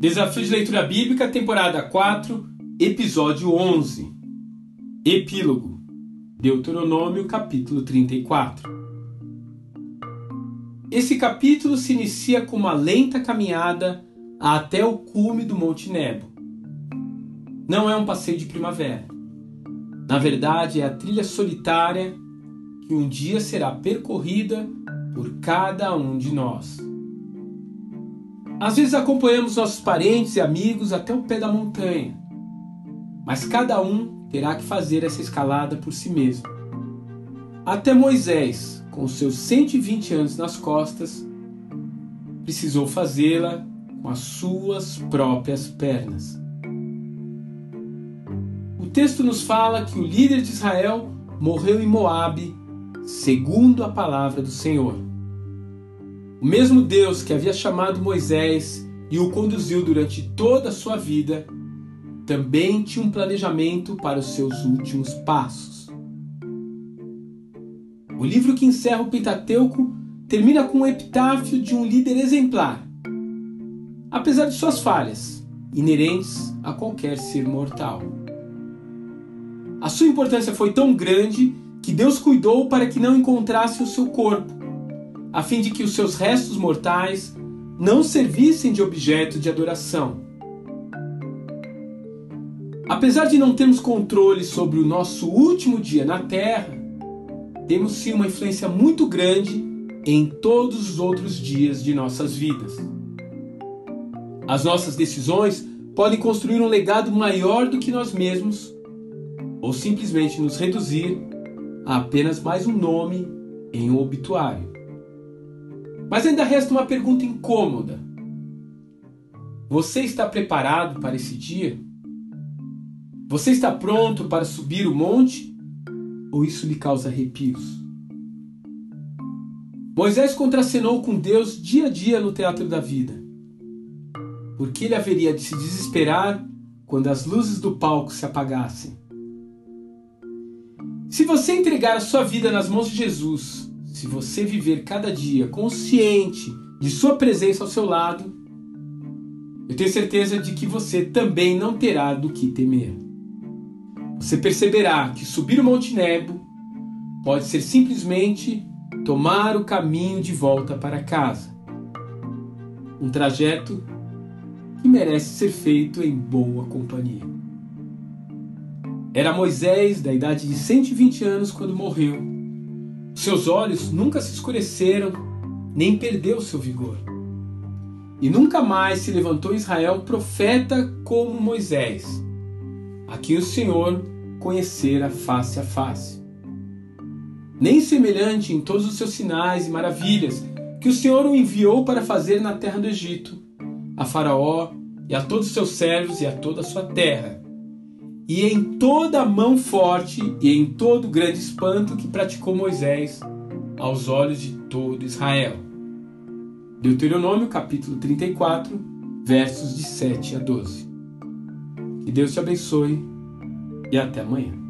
Desafio de Leitura Bíblica, temporada 4, episódio 11. Epílogo. Deuteronômio, capítulo 34. Esse capítulo se inicia com uma lenta caminhada até o cume do Monte Nebo. Não é um passeio de primavera. Na verdade, é a trilha solitária que um dia será percorrida por cada um de nós. Às vezes acompanhamos nossos parentes e amigos até o pé da montanha, mas cada um terá que fazer essa escalada por si mesmo. Até Moisés, com seus 120 anos nas costas, precisou fazê-la com as suas próprias pernas. O texto nos fala que o líder de Israel morreu em Moabe, segundo a palavra do Senhor. O mesmo Deus que havia chamado Moisés e o conduziu durante toda a sua vida, também tinha um planejamento para os seus últimos passos. O livro que encerra o Pentateuco termina com o epitáfio de um líder exemplar, apesar de suas falhas, inerentes a qualquer ser mortal. A sua importância foi tão grande que Deus cuidou para que não encontrasse o seu corpo a fim de que os seus restos mortais não servissem de objeto de adoração. Apesar de não termos controle sobre o nosso último dia na Terra, temos sim uma influência muito grande em todos os outros dias de nossas vidas. As nossas decisões podem construir um legado maior do que nós mesmos, ou simplesmente nos reduzir apenas mais um nome em um obituário. Mas ainda resta uma pergunta incômoda. Você está preparado para esse dia? Você está pronto para subir o monte? Ou isso lhe causa arrepios? Moisés contracenou com Deus dia a dia no teatro da vida. Porque ele haveria de se desesperar quando as luzes do palco se apagassem. Se você entregar a sua vida nas mãos de Jesus, se você viver cada dia consciente de sua presença ao seu lado, eu tenho certeza de que você também não terá do que temer. Você perceberá que subir o Monte Nebo pode ser simplesmente tomar o caminho de volta para casa. Um trajeto que merece ser feito em boa companhia. Era Moisés, da idade de 120 anos, quando morreu seus olhos nunca se escureceram, nem perdeu seu vigor. E nunca mais se levantou Israel profeta como Moisés, a quem o Senhor conhecera face a face. Nem semelhante em todos os seus sinais e maravilhas que o Senhor o enviou para fazer na terra do Egito, a Faraó e a todos os seus servos e a toda a sua terra e em toda mão forte e em todo grande espanto que praticou Moisés aos olhos de todo Israel. Deuteronômio capítulo 34, versos de 7 a 12. Que Deus te abençoe e até amanhã.